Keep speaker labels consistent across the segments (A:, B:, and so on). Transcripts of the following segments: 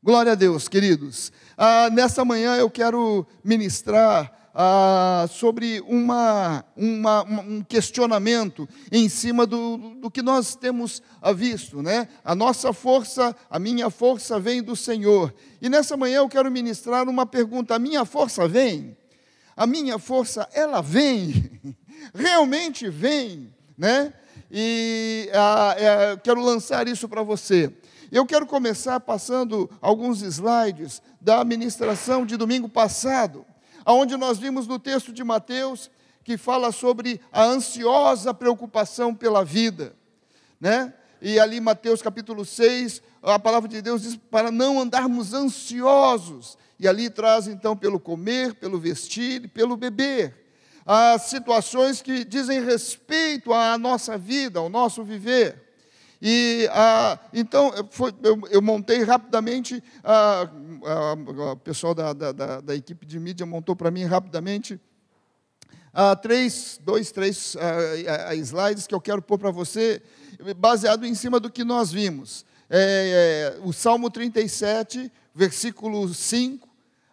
A: Glória a Deus, queridos. Ah, nessa manhã eu quero ministrar ah, sobre uma, uma, um questionamento em cima do, do que nós temos ah, visto, né? A nossa força, a minha força vem do Senhor. E nessa manhã eu quero ministrar uma pergunta: a minha força vem? A minha força, ela vem? Realmente vem, né? E ah, é, quero lançar isso para você. Eu quero começar passando alguns slides da administração de domingo passado, onde nós vimos no texto de Mateus que fala sobre a ansiosa preocupação pela vida, né? E ali Mateus capítulo 6, a palavra de Deus diz para não andarmos ansiosos. E ali traz então pelo comer, pelo vestir e pelo beber. As situações que dizem respeito à nossa vida, ao nosso viver. E ah, então foi, eu, eu, montei rapidamente, ah, ah, o pessoal da, da, da, equipe de mídia montou para mim rapidamente ah, três, dois, três ah, slides que eu quero pôr para você, baseado em cima do que nós vimos. É, é, o Salmo 37, versículo 5,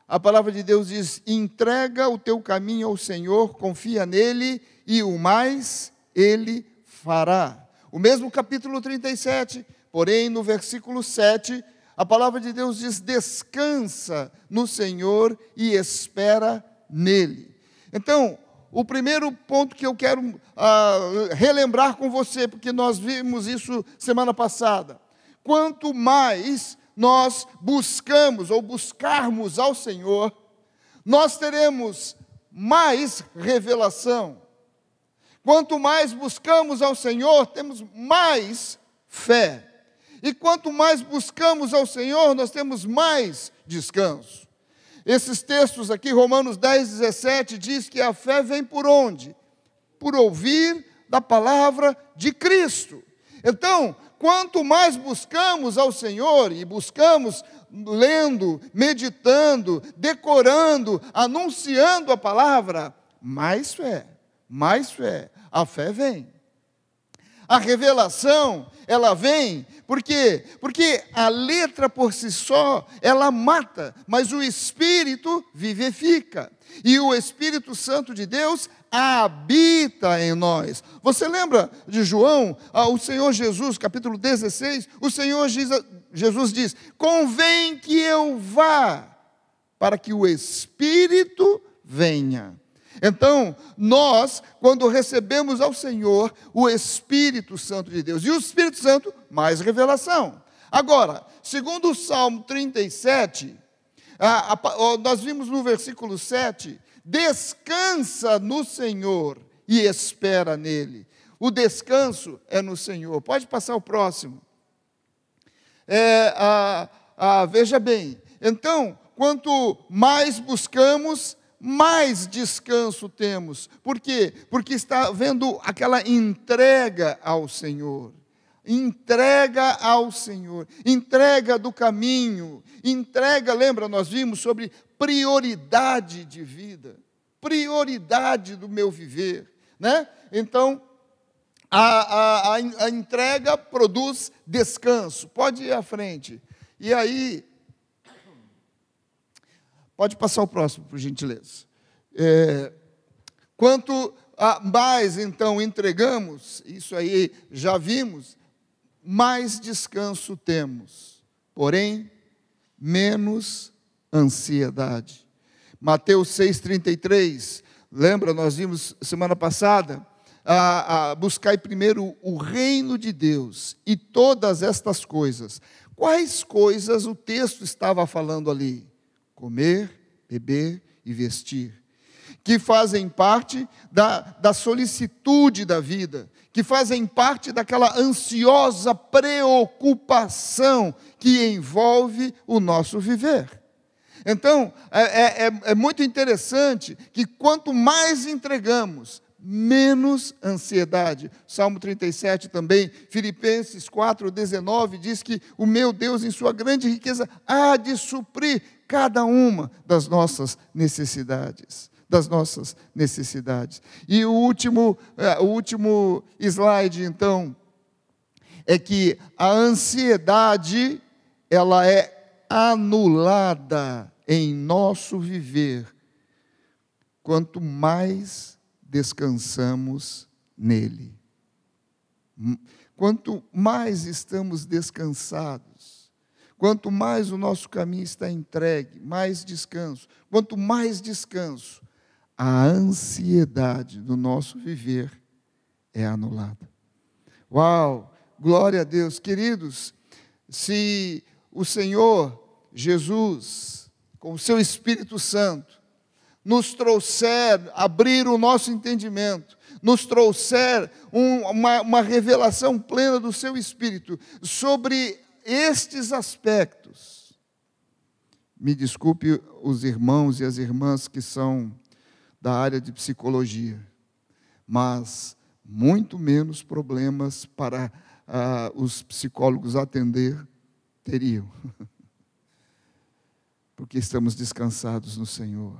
A: a palavra de Deus diz: entrega o teu caminho ao Senhor, confia nele, e o mais ele fará. O mesmo capítulo 37, porém no versículo 7, a palavra de Deus diz: descansa no Senhor e espera nele. Então, o primeiro ponto que eu quero ah, relembrar com você, porque nós vimos isso semana passada. Quanto mais nós buscamos ou buscarmos ao Senhor, nós teremos mais revelação. Quanto mais buscamos ao Senhor, temos mais fé. E quanto mais buscamos ao Senhor, nós temos mais descanso. Esses textos aqui, Romanos 10, 17, diz que a fé vem por onde? Por ouvir da palavra de Cristo. Então, quanto mais buscamos ao Senhor e buscamos lendo, meditando, decorando, anunciando a palavra, mais fé, mais fé, a fé vem. A revelação, ela vem, por quê? Porque a letra por si só, ela mata, mas o Espírito vivifica. E o Espírito Santo de Deus habita em nós. Você lembra de João, ah, o Senhor Jesus, capítulo 16? O Senhor Jesus diz: Convém que eu vá, para que o Espírito venha. Então, nós, quando recebemos ao Senhor o Espírito Santo de Deus, e o Espírito Santo, mais revelação. Agora, segundo o Salmo 37, a, a, nós vimos no versículo 7, descansa no Senhor e espera nele. O descanso é no Senhor. Pode passar o próximo. É, a, veja bem, então, quanto mais buscamos, mais descanso temos. Por quê? Porque está vendo aquela entrega ao Senhor. Entrega ao Senhor, entrega do caminho, entrega, lembra, nós vimos sobre prioridade de vida, prioridade do meu viver, né? Então, a, a, a entrega produz descanso, pode ir à frente. E aí, Pode passar o próximo, por gentileza. É, quanto mais então entregamos, isso aí já vimos, mais descanso temos, porém, menos ansiedade. Mateus 6,33, lembra, nós vimos semana passada, a, a, primeiro o reino de Deus e todas estas coisas. Quais coisas o texto estava falando ali? Comer, beber e vestir, que fazem parte da, da solicitude da vida, que fazem parte daquela ansiosa preocupação que envolve o nosso viver. Então, é, é, é muito interessante que quanto mais entregamos, menos ansiedade. Salmo 37 também, Filipenses 4:19 diz que o meu Deus em sua grande riqueza há de suprir cada uma das nossas necessidades, das nossas necessidades. E o último, é, o último slide então é que a ansiedade ela é anulada em nosso viver quanto mais descansamos nele. Quanto mais estamos descansados, quanto mais o nosso caminho está entregue, mais descanso. Quanto mais descanso, a ansiedade do nosso viver é anulada. Uau! Glória a Deus. Queridos, se o Senhor Jesus, com o seu Espírito Santo, nos trouxer, abrir o nosso entendimento, nos trouxer um, uma, uma revelação plena do seu Espírito sobre estes aspectos. Me desculpe os irmãos e as irmãs que são da área de psicologia, mas muito menos problemas para ah, os psicólogos atender teriam. Porque estamos descansados no Senhor.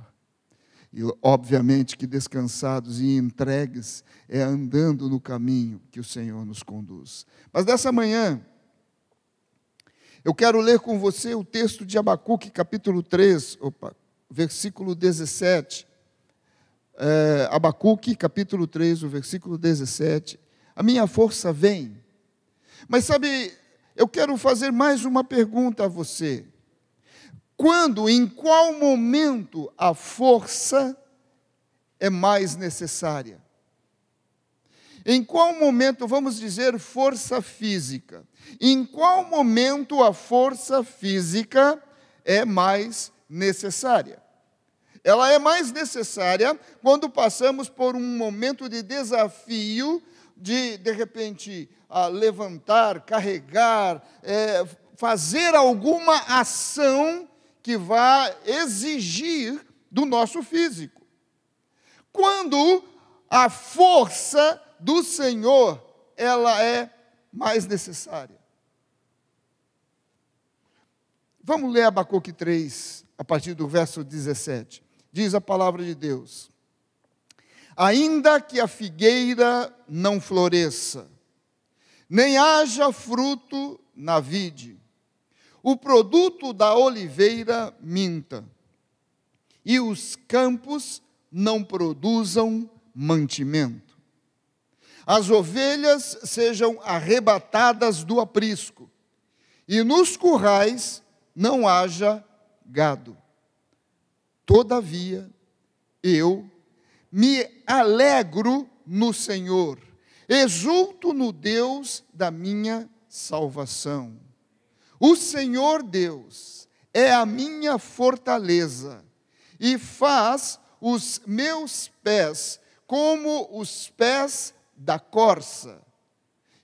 A: E, obviamente, que descansados e entregues é andando no caminho que o Senhor nos conduz. Mas dessa manhã, eu quero ler com você o texto de Abacuque, capítulo 3, opa, versículo 17. É, Abacuque, capítulo 3, o versículo 17. A minha força vem. Mas sabe, eu quero fazer mais uma pergunta a você. Quando, em qual momento a força é mais necessária? Em qual momento, vamos dizer, força física? Em qual momento a força física é mais necessária? Ela é mais necessária quando passamos por um momento de desafio, de, de repente, levantar, carregar, é, fazer alguma ação que vai exigir do nosso físico. Quando a força do Senhor ela é mais necessária. Vamos ler Abacuque 3, a partir do verso 17. Diz a palavra de Deus: Ainda que a figueira não floresça, nem haja fruto na vide, o produto da oliveira minta, e os campos não produzam mantimento. As ovelhas sejam arrebatadas do aprisco, e nos currais não haja gado. Todavia, eu me alegro no Senhor, exulto no Deus da minha salvação. O Senhor Deus é a minha fortaleza e faz os meus pés como os pés da corça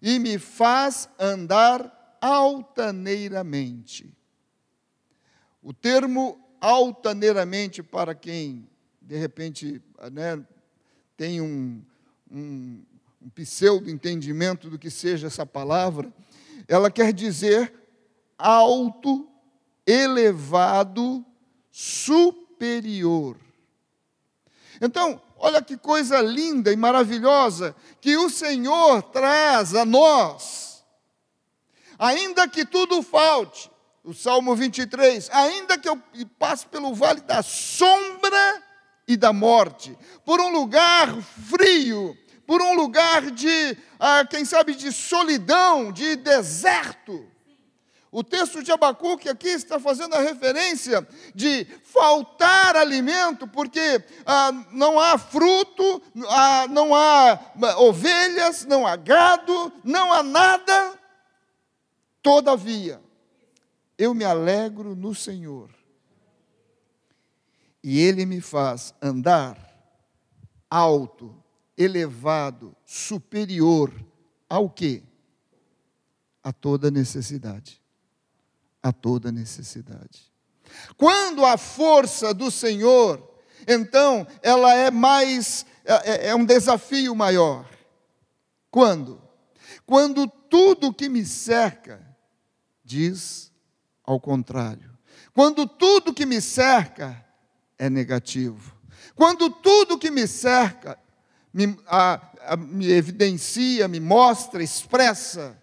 A: e me faz andar altaneiramente. O termo altaneiramente, para quem de repente né, tem um, um, um pseudo entendimento do que seja essa palavra, ela quer dizer alto, elevado, superior. Então, olha que coisa linda e maravilhosa que o Senhor traz a nós. Ainda que tudo falte, o Salmo 23, ainda que eu passe pelo vale da sombra e da morte, por um lugar frio, por um lugar de, ah, quem sabe, de solidão, de deserto, o texto de Abacuque aqui está fazendo a referência de faltar alimento, porque ah, não há fruto, ah, não há ah, ovelhas, não há gado, não há nada. Todavia, eu me alegro no Senhor, e Ele me faz andar alto, elevado, superior ao que? A toda necessidade a toda necessidade. Quando a força do Senhor, então, ela é mais, é, é, é um desafio maior. Quando? Quando tudo que me cerca diz ao contrário. Quando tudo que me cerca é negativo. Quando tudo que me cerca me, a, a, me evidencia, me mostra, expressa,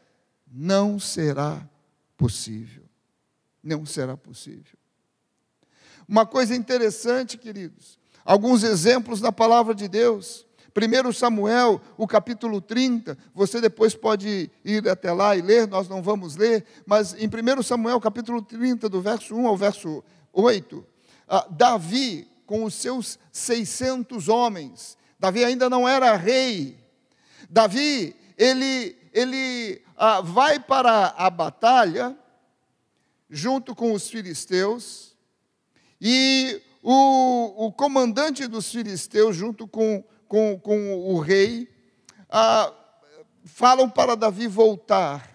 A: não será possível. Não será possível. Uma coisa interessante, queridos, alguns exemplos da palavra de Deus. 1 Samuel, o capítulo 30, você depois pode ir até lá e ler, nós não vamos ler, mas em 1 Samuel, capítulo 30, do verso 1 ao verso 8, ah, Davi, com os seus 600 homens, Davi ainda não era rei, Davi, ele, ele ah, vai para a batalha, junto com os filisteus, e o, o comandante dos filisteus, junto com com, com o rei, ah, falam para Davi voltar.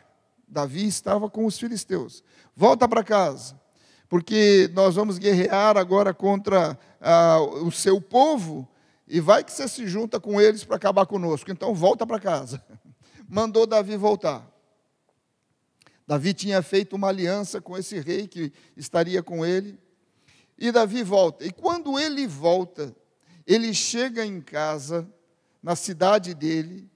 A: Davi estava com os filisteus. Volta para casa, porque nós vamos guerrear agora contra ah, o seu povo, e vai que você se junta com eles para acabar conosco. Então volta para casa. Mandou Davi voltar. Davi tinha feito uma aliança com esse rei que estaria com ele. E Davi volta. E quando ele volta, ele chega em casa, na cidade dele,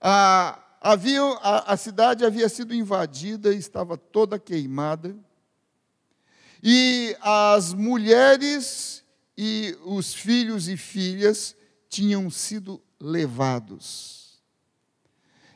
A: a, havia, a, a cidade havia sido invadida, estava toda queimada, e as mulheres e os filhos e filhas tinham sido levados.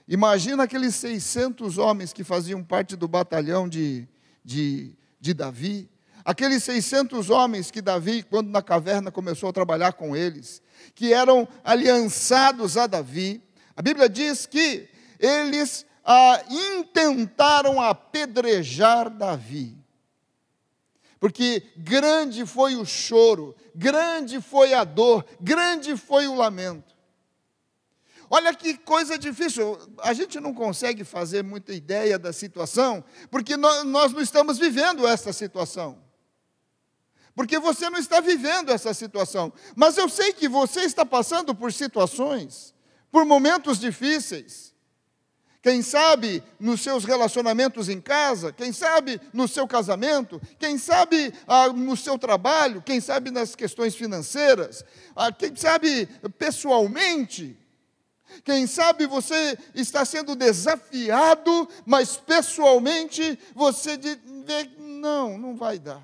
A: Imagina aqueles 600 homens que faziam parte do batalhão de, de, de Davi, Aqueles 600 homens que Davi, quando na caverna começou a trabalhar com eles, que eram aliançados a Davi, a Bíblia diz que eles ah, intentaram apedrejar Davi. Porque grande foi o choro, grande foi a dor, grande foi o lamento. Olha que coisa difícil, a gente não consegue fazer muita ideia da situação, porque nós, não estamos vivendo essa situação porque você não está vivendo essa situação. Mas eu sei que você está passando por situações, por momentos difíceis. Quem sabe nos seus relacionamentos em casa, quem sabe no seu casamento, quem sabe ah, no seu trabalho, quem sabe nas questões financeiras, ah, quem sabe pessoalmente. Quem sabe você está sendo desafiado, mas pessoalmente você vê, não, não vai dar.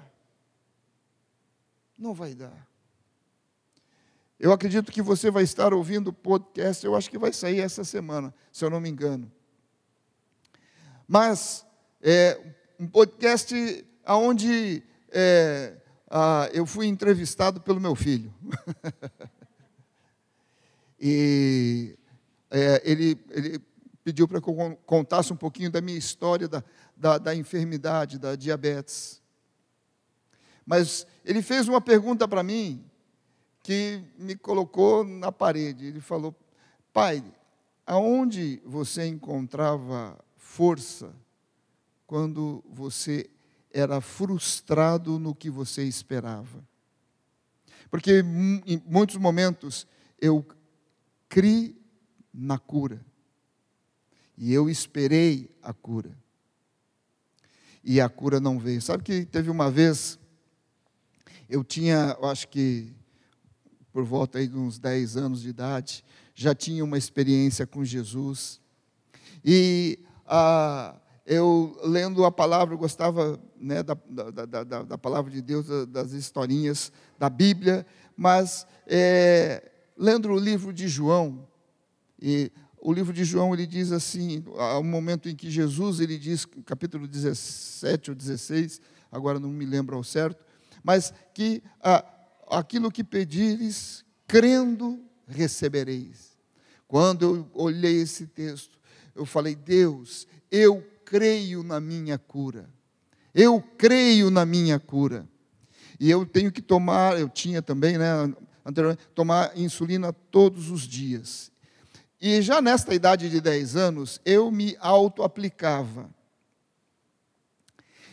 A: Não vai dar. Eu acredito que você vai estar ouvindo o podcast, eu acho que vai sair essa semana, se eu não me engano. Mas é um podcast onde é, ah, eu fui entrevistado pelo meu filho. e é, ele, ele, pediu para que eu contasse um pouquinho da minha história da, da, da enfermidade, da diabetes. Mas ele fez uma pergunta para mim que me colocou na parede. Ele falou: Pai, aonde você encontrava força quando você era frustrado no que você esperava? Porque em muitos momentos eu criei na cura. E eu esperei a cura. E a cura não veio. Sabe que teve uma vez eu tinha, eu acho que por volta aí de uns 10 anos de idade, já tinha uma experiência com Jesus. E ah, eu, lendo a palavra, eu gostava né, da, da, da, da, palavra de Deus, das historinhas da Bíblia, mas é, lendo o livro de João, e o livro de João ele diz assim, há um momento em que Jesus ele diz, capítulo 17 ou 16, agora não me lembro ao certo, mas que ah, aquilo que pedires, crendo, recebereis. Quando eu olhei esse texto, eu falei: Deus, eu creio na minha cura. Eu creio na minha cura. E eu tenho que tomar, eu tinha também, né, anteriormente, tomar insulina todos os dias. E já nesta idade de 10 anos, eu me auto-aplicava.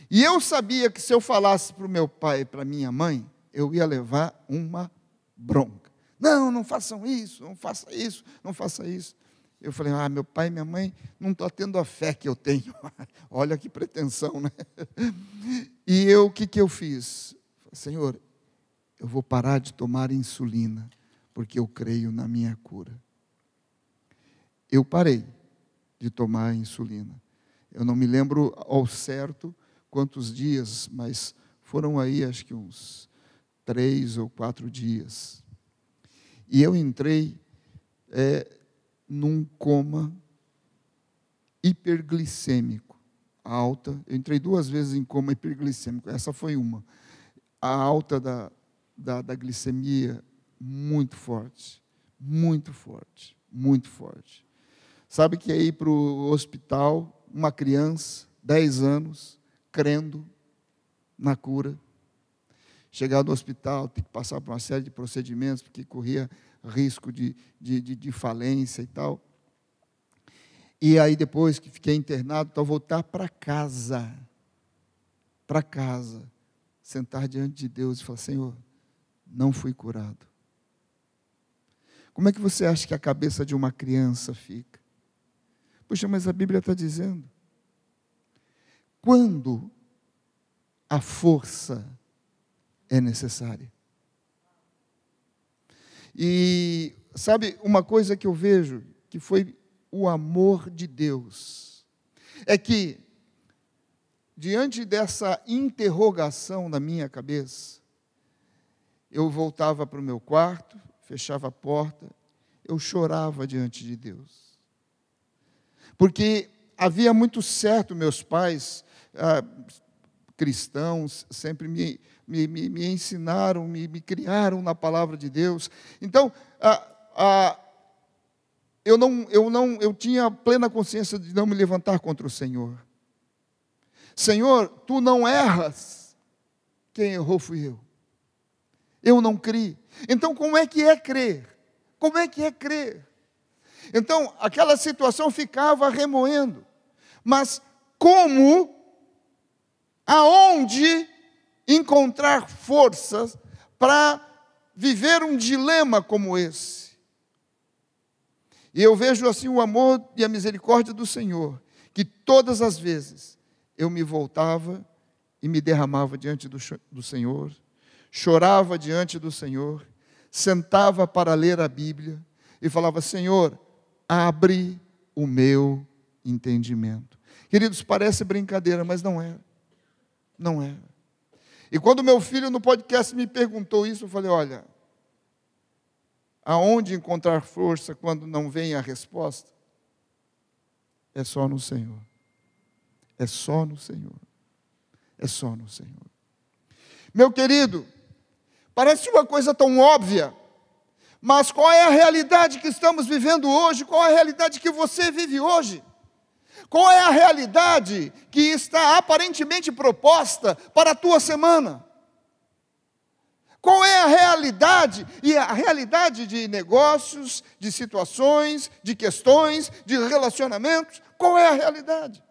A: E eu sabia que se eu falasse para o meu pai e para minha mãe, eu ia levar uma bronca. Não, não façam isso, não faça isso, não faça isso. Eu falei, ah, meu pai e minha mãe não estão tendo a fé que eu tenho. Olha que pretensão, né? E eu, o que, que eu fiz? Senhor, eu vou parar de tomar insulina, porque eu creio na minha cura. Eu parei de tomar insulina. Eu não me lembro ao certo quantos dias, mas foram aí acho que uns três ou quatro dias. E eu entrei é, num coma hiperglicêmico, alta. Eu entrei duas vezes em coma hiperglicêmico, essa foi uma. A alta da, da, da glicemia muito forte, muito forte, muito forte. Sabe que é ir para o hospital, uma criança, 10 anos, crendo na cura, chegar no hospital, ter que passar por uma série de procedimentos, porque corria risco de, de, de, de falência e tal. E aí, depois que fiquei internado, então voltar para casa, para casa, sentar diante de Deus e falar: Senhor, não fui curado. Como é que você acha que a cabeça de uma criança fica? Puxa, mas a Bíblia está dizendo. Quando a força é necessária. E sabe uma coisa que eu vejo que foi o amor de Deus é que diante dessa interrogação na minha cabeça, eu voltava para o meu quarto, fechava a porta, eu chorava diante de Deus. Porque havia muito certo, meus pais, ah, cristãos, sempre me, me, me, me ensinaram, me, me, criaram na palavra de Deus. Então, ah, ah, eu, não, eu, não, eu tinha plena consciência de não me levantar contra o Senhor. Senhor, tu não erras. Quem errou fui eu. Eu não criei. Então, como é que é crer? Como é que é crer? Então, aquela situação ficava remoendo. Mas como, aonde encontrar forças para viver um dilema como esse? E eu vejo assim o amor e a misericórdia do Senhor, que todas as vezes eu me voltava e me derramava diante do, do Senhor, chorava diante do Senhor, sentava para ler a Bíblia e falava: Senhor, abre o meu entendimento. Queridos, parece brincadeira, mas não é. Não é. E quando meu filho no podcast me perguntou isso, eu falei: olha, aonde encontrar força quando não vem a resposta? É só no Senhor. É só no Senhor. É só no Senhor. Meu querido, Parece uma coisa tão óbvia, mas qual é a realidade que estamos vivendo hoje? Qual é a realidade que você vive hoje? Qual é a realidade que está aparentemente proposta para a tua semana? Qual é a realidade? E a realidade de negócios, de situações, de questões, de relacionamentos, qual é a realidade?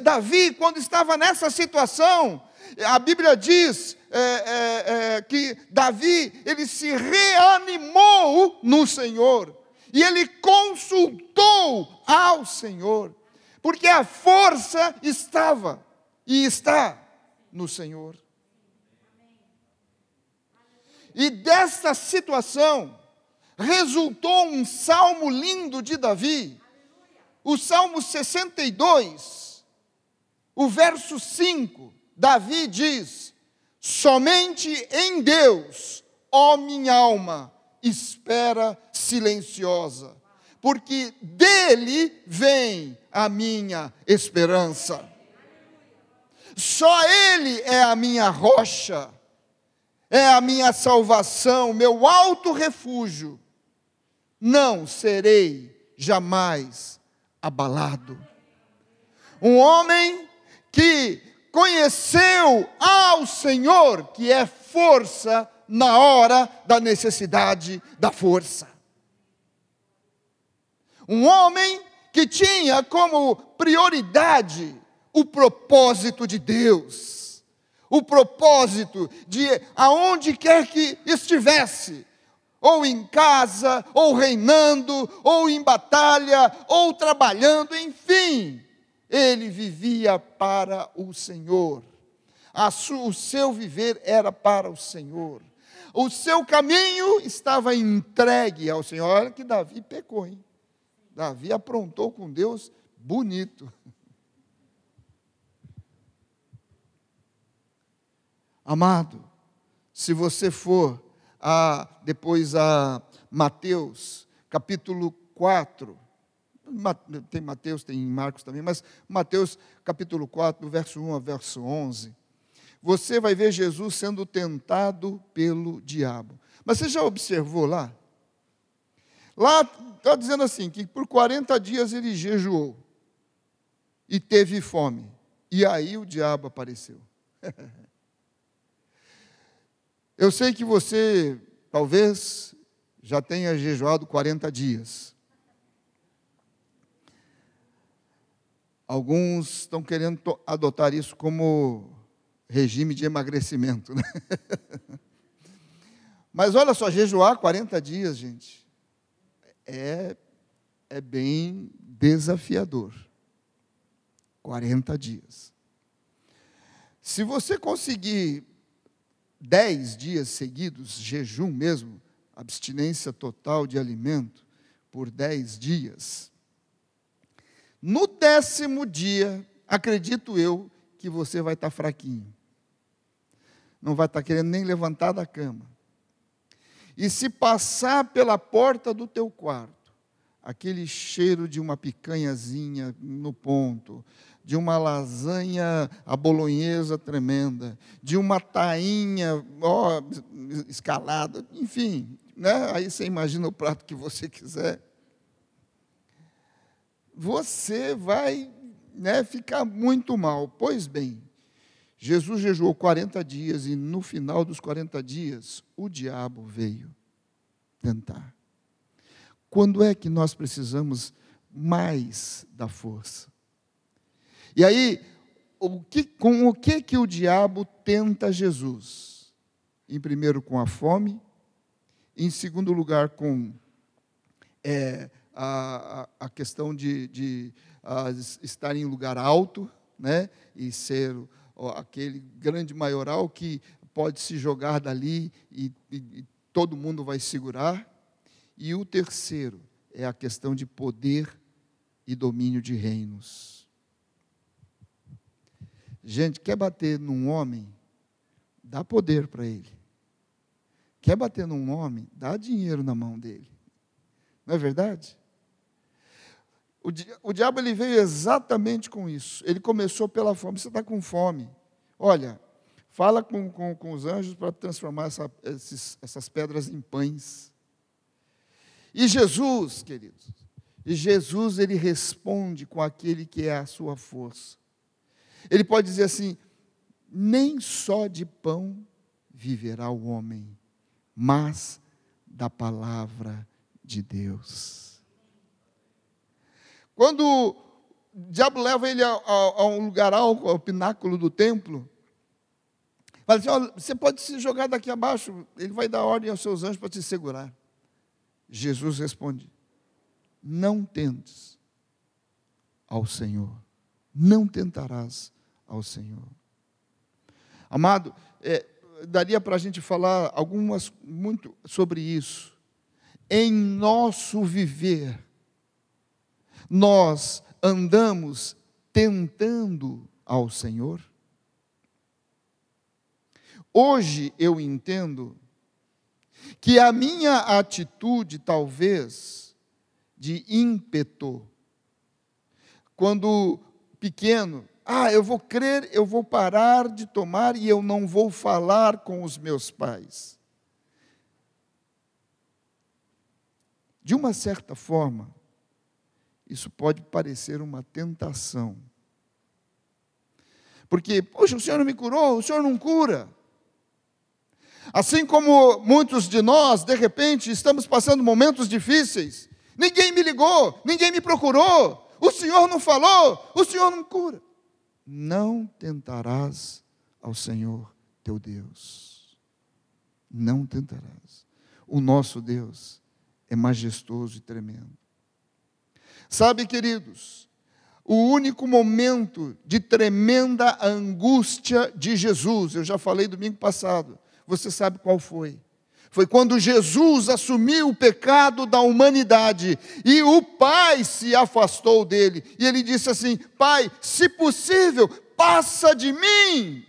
A: Davi, quando estava nessa situação, a Bíblia diz é, é, que Davi, ele se reanimou no Senhor. E ele consultou ao Senhor. Porque a força estava e está no Senhor. E desta situação resultou um salmo lindo de Davi, o Salmo 62, o verso 5. Davi diz: Somente em Deus, ó minha alma, espera silenciosa, porque dele vem a minha esperança. Só Ele é a minha rocha, é a minha salvação, meu alto refúgio. Não serei jamais abalado. Um homem que conheceu ao Senhor, que é força na hora da necessidade da força. Um homem que tinha como prioridade o propósito de Deus, o propósito de aonde quer que estivesse, ou em casa, ou reinando, ou em batalha, ou trabalhando, enfim, ele vivia para o Senhor. o seu viver era para o Senhor. O seu caminho estava entregue ao Senhor. Olha que Davi pecou, hein? Davi aprontou com Deus bonito. Amado, se você for a, depois a Mateus, capítulo 4, tem Mateus, tem Marcos também, mas Mateus capítulo 4, verso 1 a verso 11, você vai ver Jesus sendo tentado pelo diabo. Mas você já observou lá? Lá está dizendo assim: que por 40 dias ele jejuou e teve fome. E aí o diabo apareceu. Eu sei que você talvez já tenha jejuado 40 dias. Alguns estão querendo adotar isso como regime de emagrecimento. Né? Mas olha só, jejuar 40 dias, gente, é, é bem desafiador. 40 dias. Se você conseguir 10 dias seguidos, jejum mesmo, abstinência total de alimento, por 10 dias, no décimo dia, acredito eu, que você vai estar fraquinho. Não vai estar querendo nem levantar da cama. E se passar pela porta do teu quarto, aquele cheiro de uma picanhazinha no ponto, de uma lasanha a bolonhesa tremenda, de uma tainha ó, escalada, enfim, né? aí você imagina o prato que você quiser. Você vai né, ficar muito mal. Pois bem, Jesus jejuou 40 dias e no final dos 40 dias o diabo veio tentar. Quando é que nós precisamos mais da força? E aí, o que, com o que que o diabo tenta Jesus? Em primeiro, com a fome. Em segundo lugar, com é, a, a, questão de, de a, estar em lugar alto, né? E ser aquele grande maioral que pode se jogar dali e, e, e todo mundo vai segurar. E o terceiro é a questão de poder e domínio de reinos. Gente, quer bater num homem? Dá poder para ele. Quer bater num homem? Dá dinheiro na mão dele. Não é verdade? O, di o diabo ele veio exatamente com isso. Ele começou pela fome. Você está com fome. Olha, fala com, com, com os anjos para transformar essa, esses, essas pedras em pães. E Jesus, queridos, e Jesus ele responde com aquele que é a sua força. Ele pode dizer assim: nem só de pão viverá o homem, mas da palavra de Deus. Quando o diabo leva ele a, a, a um lugar alto, ao pináculo do templo, fala assim: você pode se jogar daqui abaixo, ele vai dar ordem aos seus anjos para te segurar. Jesus responde: Não tentes ao Senhor, não tentarás ao Senhor. Amado, é, daria para a gente falar algumas muito sobre isso. Em nosso viver, nós andamos tentando ao Senhor? Hoje eu entendo que a minha atitude, talvez, de ímpeto, quando pequeno, ah, eu vou crer, eu vou parar de tomar e eu não vou falar com os meus pais. De uma certa forma, isso pode parecer uma tentação. Porque, poxa, o Senhor não me curou, o Senhor não cura. Assim como muitos de nós, de repente, estamos passando momentos difíceis. Ninguém me ligou, ninguém me procurou, o Senhor não falou, o Senhor não cura. Não tentarás ao Senhor teu Deus. Não tentarás. O nosso Deus é majestoso e tremendo. Sabe, queridos, o único momento de tremenda angústia de Jesus, eu já falei domingo passado, você sabe qual foi? Foi quando Jesus assumiu o pecado da humanidade e o Pai se afastou dele. E ele disse assim: Pai, se possível, passa de mim.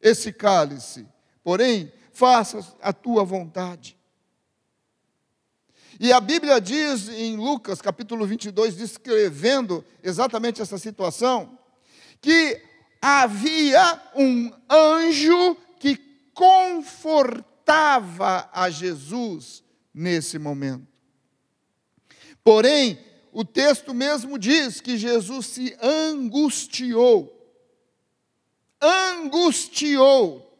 A: esse cálice, porém, faça a tua vontade. E a Bíblia diz em Lucas capítulo 22, descrevendo exatamente essa situação, que havia um anjo que confortava a Jesus nesse momento. Porém, o texto mesmo diz que Jesus se angustiou. Angustiou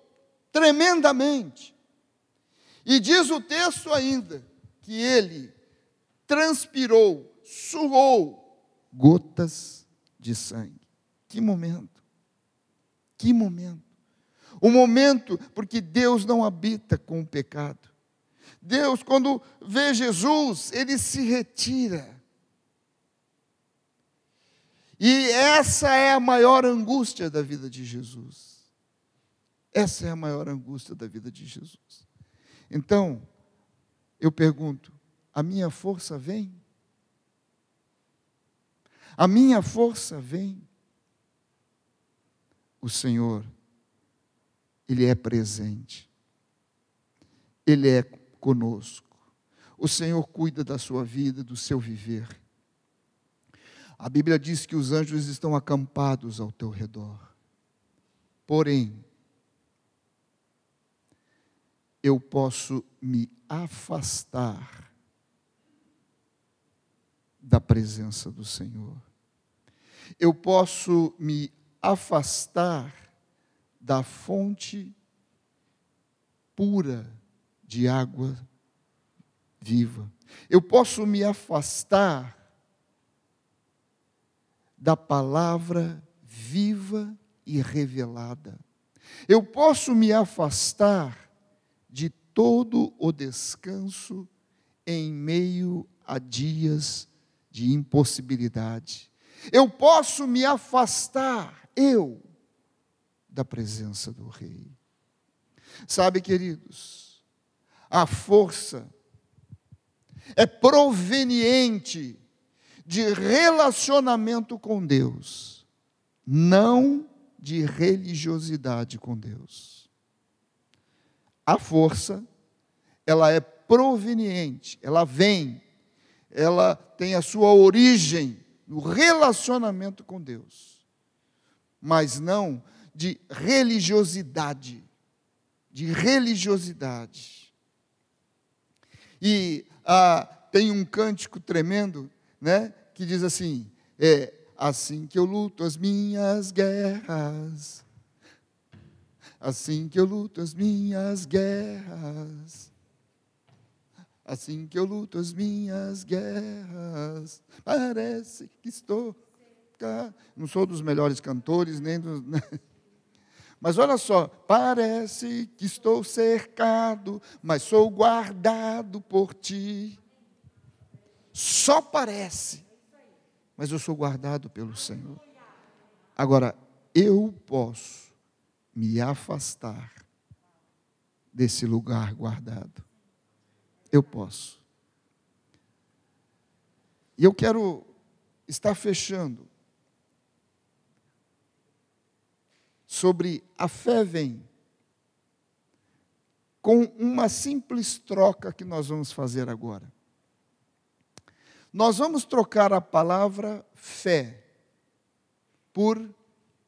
A: tremendamente. E diz o texto ainda que ele transpirou, suou gotas de sangue. Que momento! Que momento! O momento, porque Deus não habita com o pecado. Deus, quando vê Jesus, ele se retira. E essa é a maior angústia da vida de Jesus. Essa é a maior angústia da vida de Jesus. Então, eu pergunto: a minha força vem? A minha força vem? O Senhor, Ele é presente, Ele é conosco. O Senhor cuida da sua vida, do seu viver. A Bíblia diz que os anjos estão acampados ao teu redor. Porém, eu posso me afastar da presença do Senhor. Eu posso me afastar da fonte pura de água viva. Eu posso me afastar da palavra viva e revelada. Eu posso me afastar todo o descanso em meio a dias de impossibilidade. Eu posso me afastar, eu, da presença do Rei. Sabe, queridos, a força é proveniente de relacionamento com Deus, não de religiosidade com Deus. A força, ela é proveniente, ela vem, ela tem a sua origem no relacionamento com Deus, mas não de religiosidade, de religiosidade. E ah, tem um cântico tremendo, né, que diz assim: é assim que eu luto as minhas guerras, assim que eu luto as minhas guerras, assim que eu luto as minhas guerras, parece que estou. Não sou dos melhores cantores, nem dos. Né? Mas olha só, parece que estou cercado, mas sou guardado por ti. Só parece, mas eu sou guardado pelo Senhor. Agora, eu posso me afastar desse lugar guardado. Eu posso. E eu quero estar fechando sobre a fé vem com uma simples troca que nós vamos fazer agora. Nós vamos trocar a palavra fé por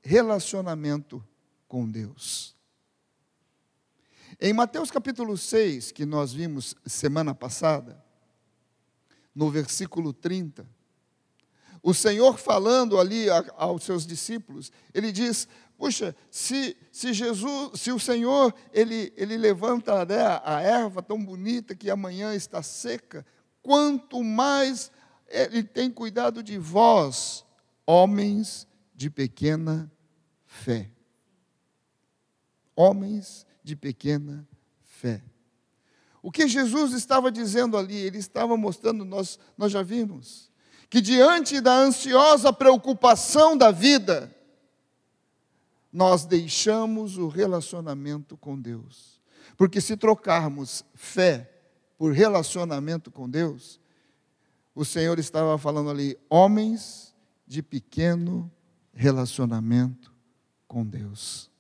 A: relacionamento com Deus. Em Mateus capítulo 6, que nós vimos semana passada, no versículo 30, o Senhor falando ali aos seus discípulos, ele diz: Puxa, se, se Jesus, se o Senhor, ele, ele levanta né, a erva tão bonita que amanhã está seca, quanto mais ele tem cuidado de vós, homens de pequena fé. Homens de pequena fé. O que Jesus estava dizendo ali, ele estava mostrando, nós, nós já vimos, que diante da ansiosa preocupação da vida, nós deixamos o relacionamento com Deus. Porque se trocarmos fé por relacionamento com Deus, o Senhor estava falando ali, homens de pequeno relacionamento com Deus.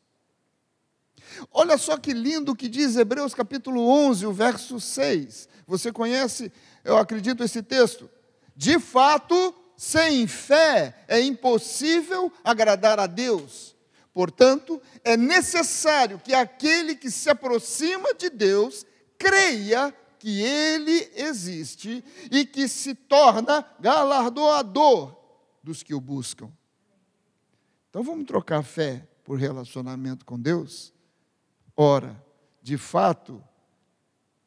A: Olha só que lindo que diz Hebreus capítulo 11, o verso 6. Você conhece, eu acredito, esse texto? De fato, sem fé é impossível agradar a Deus. Portanto, é necessário que aquele que se aproxima de Deus creia que Ele existe e que se torna galardoador dos que o buscam. Então vamos trocar fé por relacionamento com Deus? Ora, de fato,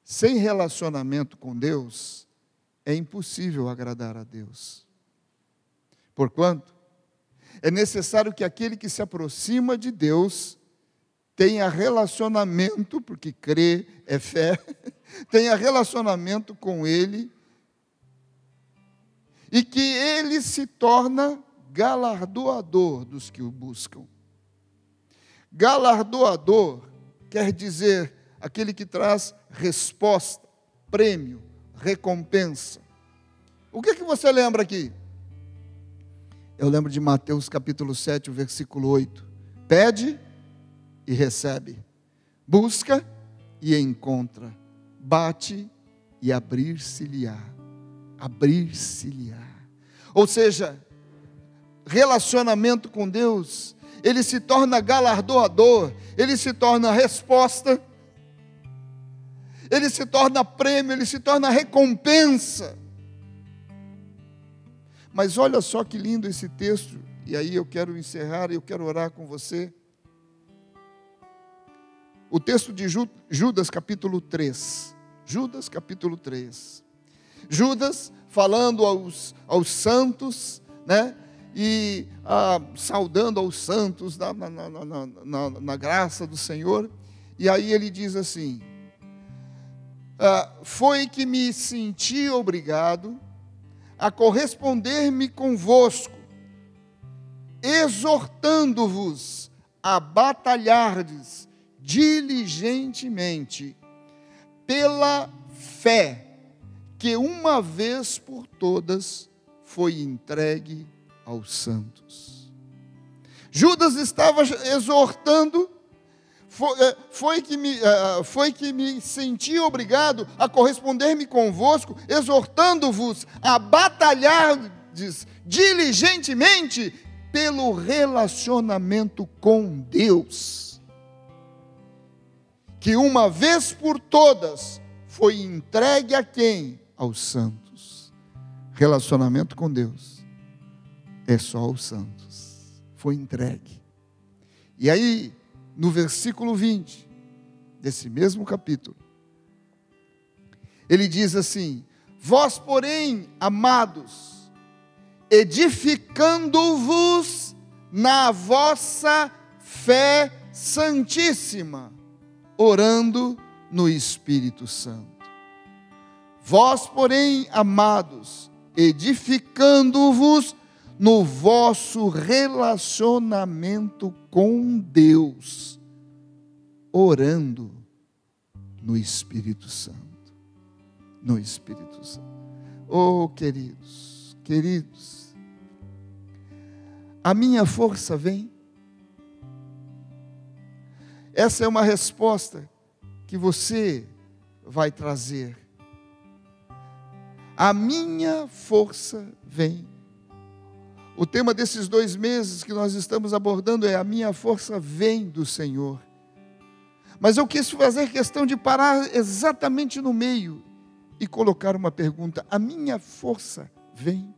A: sem relacionamento com Deus, é impossível agradar a Deus. Porquanto, é necessário que aquele que se aproxima de Deus tenha relacionamento, porque crer é fé, tenha relacionamento com Ele e que Ele se torna galardoador dos que o buscam. Galardoador quer dizer aquele que traz resposta, prêmio, recompensa. O que, que você lembra aqui? Eu lembro de Mateus capítulo 7, versículo 8. Pede e recebe. Busca e encontra. Bate e abrir-se-lhe-á. Abrir-se-lhe-á. Ou seja, relacionamento com Deus, ele se torna galardoador, ele se torna resposta, ele se torna prêmio, ele se torna recompensa. Mas olha só que lindo esse texto, e aí eu quero encerrar eu quero orar com você. O texto de Judas, capítulo 3. Judas, capítulo 3. Judas falando aos, aos santos, né? E ah, saudando aos santos na, na, na, na, graça do Senhor. E aí ele diz assim: ah, Foi que me senti obrigado a corresponder-me convosco, exortando-vos a batalhardes diligentemente pela fé que uma vez por todas foi entregue aos santos. Judas estava exortando foi, é, foi, que me, é, foi que me senti obrigado a corresponder-me convosco, exortando-vos a batalhar diligentemente pelo relacionamento com Deus, que uma vez por todas foi entregue a quem? Aos santos. Relacionamento com Deus é só aos santos. Foi entregue. E aí, no versículo 20 desse mesmo capítulo, ele diz assim: Vós, porém, amados, edificando-vos na vossa fé santíssima, orando no Espírito Santo. Vós, porém, amados, edificando-vos no vosso relacionamento com Deus, orando no Espírito Santo. No Espírito Santo. Oh, queridos, queridos, a minha força vem. Essa é uma resposta que você vai trazer. A minha força vem. O tema desses dois meses que nós estamos abordando é A Minha Força Vem do Senhor. Mas eu quis fazer questão de parar exatamente no meio e colocar uma pergunta: A minha força vem?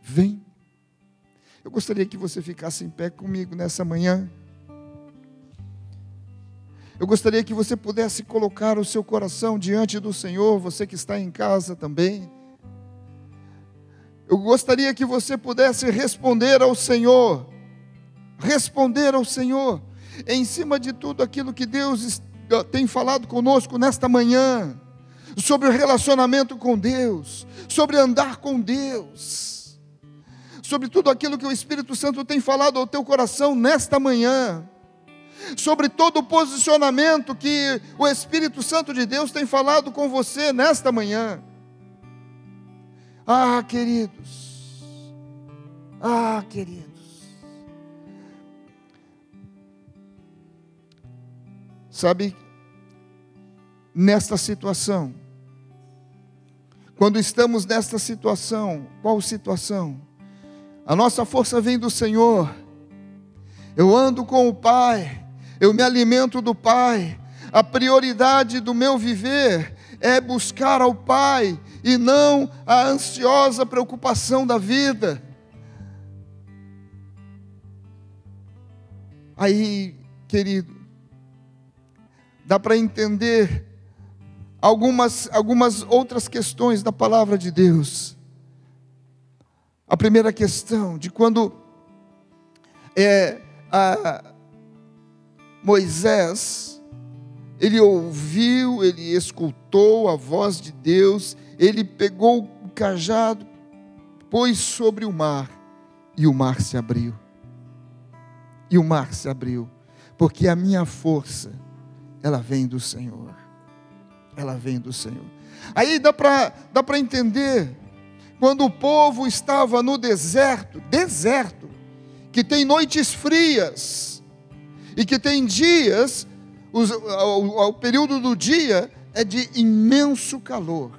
A: Vem. Eu gostaria que você ficasse em pé comigo nessa manhã. Eu gostaria que você pudesse colocar o seu coração diante do Senhor, você que está em casa também. Eu gostaria que você pudesse responder ao Senhor, responder ao Senhor, em cima de tudo aquilo que Deus tem falado conosco nesta manhã, sobre o relacionamento com Deus, sobre andar com Deus, sobre tudo aquilo que o Espírito Santo tem falado ao teu coração nesta manhã, sobre todo o posicionamento que o Espírito Santo de Deus tem falado com você nesta manhã. Ah, queridos. Ah, queridos. Sabe, nesta situação, quando estamos nesta situação, qual situação? A nossa força vem do Senhor. Eu ando com o Pai, eu me alimento do Pai. A prioridade do meu viver é buscar ao Pai e não a ansiosa preocupação da vida. Aí, querido, dá para entender algumas, algumas outras questões da palavra de Deus. A primeira questão, de quando é, Moisés, ele ouviu, ele escutou a voz de Deus, ele pegou o cajado, pôs sobre o mar, e o mar se abriu. E o mar se abriu, porque a minha força, ela vem do Senhor. Ela vem do Senhor. Aí dá para dá entender, quando o povo estava no deserto, deserto, que tem noites frias, e que tem dias, o, o período do dia é de imenso calor.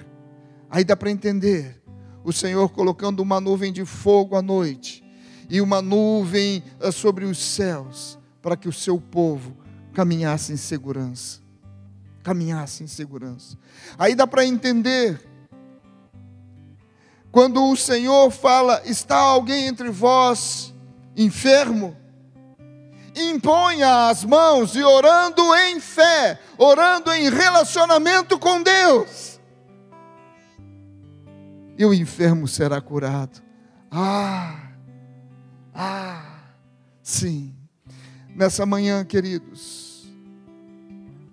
A: Aí dá para entender, o Senhor colocando uma nuvem de fogo à noite, e uma nuvem eh, sobre os céus, para que o seu povo caminhasse em segurança. Caminhasse em segurança. Aí dá para entender, quando o Senhor fala: está alguém entre vós enfermo? Imponha as mãos e orando em fé, orando em relacionamento com Deus, e o enfermo será curado. Ah! Ah, sim. Nessa manhã, queridos,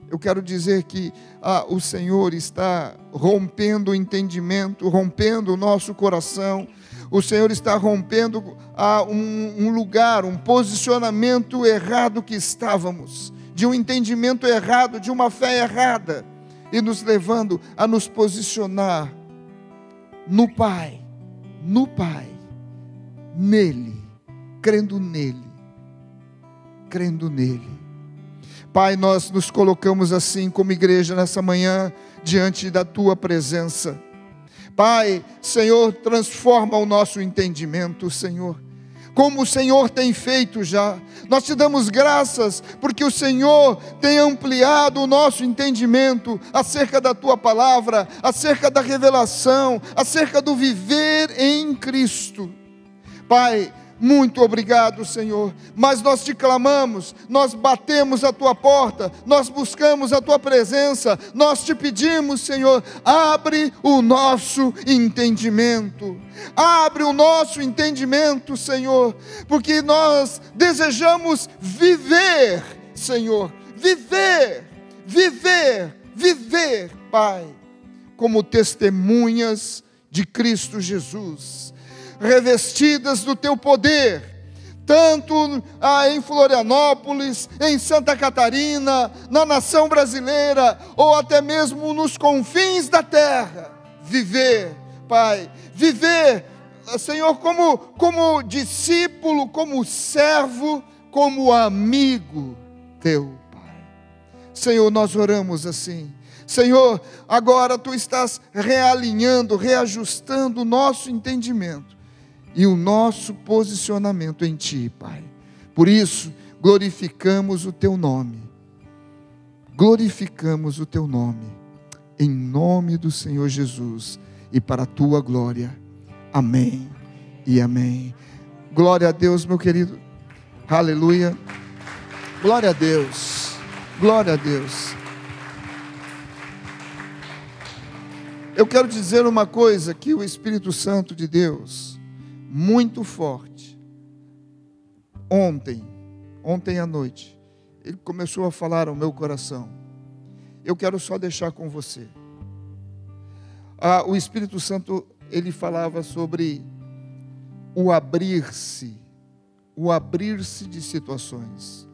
A: eu quero dizer que ah, o Senhor está rompendo o entendimento, rompendo o nosso coração. O Senhor está rompendo um, um lugar, um posicionamento errado que estávamos, de um entendimento errado, de uma fé errada, e nos levando a nos posicionar no Pai, no Pai, nele crendo nele, crendo nele. Pai, nós nos colocamos assim como igreja nessa manhã diante da tua presença. Pai, Senhor, transforma o nosso entendimento, Senhor. Como o Senhor tem feito já, nós te damos graças, porque o Senhor tem ampliado o nosso entendimento acerca da tua palavra, acerca da revelação, acerca do viver em Cristo. Pai, muito obrigado, Senhor. Mas nós te clamamos, nós batemos a tua porta, nós buscamos a tua presença, nós te pedimos, Senhor, abre o nosso entendimento. Abre o nosso entendimento, Senhor, porque nós desejamos viver, Senhor, viver, viver, viver, Pai, como testemunhas de Cristo Jesus revestidas do teu poder, tanto ah, em Florianópolis, em Santa Catarina, na nação brasileira, ou até mesmo nos confins da terra. Viver, Pai, viver, Senhor, como, como discípulo, como servo, como amigo teu, Pai. Senhor, nós oramos assim. Senhor, agora tu estás realinhando, reajustando o nosso entendimento e o nosso posicionamento em Ti, Pai. Por isso, glorificamos o Teu nome. Glorificamos o Teu nome. Em nome do Senhor Jesus e para a Tua glória. Amém e amém. Glória a Deus, meu querido. Aleluia. Glória a Deus. Glória a Deus. Eu quero dizer uma coisa que o Espírito Santo de Deus muito forte. Ontem, ontem à noite, ele começou a falar ao meu coração. Eu quero só deixar com você. Ah, o Espírito Santo, ele falava sobre o abrir-se, o abrir-se de situações.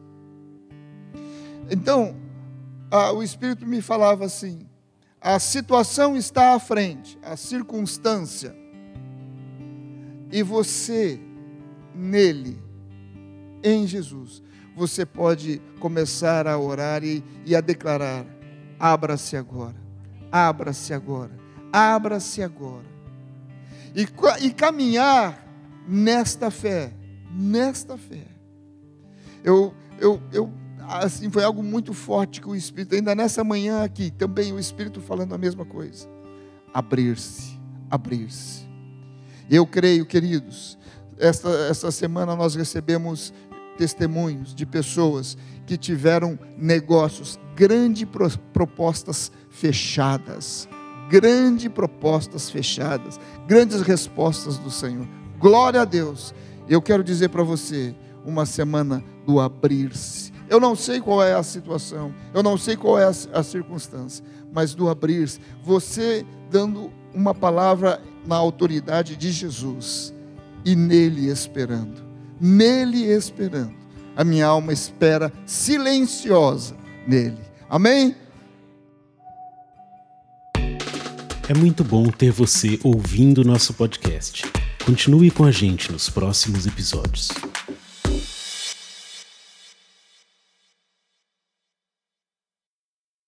A: Então, ah, o Espírito me falava assim: a situação está à frente, a circunstância e você nele, em Jesus. você pode começar a orar e, e a declarar: abra-se agora, abra-se agora, abra-se agora. E, e caminhar nesta fé, nesta fé. Eu, eu, eu, assim, foi algo muito forte que o Espírito, ainda nessa manhã aqui, também o Espírito falando a mesma coisa. Abrir-se, abrir-se. Eu creio, queridos, esta, esta semana nós recebemos testemunhos de pessoas que tiveram negócios, grandes propostas fechadas, grandes propostas fechadas, grandes respostas do Senhor. Glória a Deus. Eu quero dizer para você, uma semana do abrir-se. Eu não sei qual é a situação, eu não sei qual é a, circunstância, mas do abrir-se, você dando uma palavra na autoridade de Jesus e nele esperando nele esperando. A minha alma espera silenciosa nele. Amém?
B: É muito bom ter você ouvindo nosso podcast. Continue com a gente nos próximos episódios.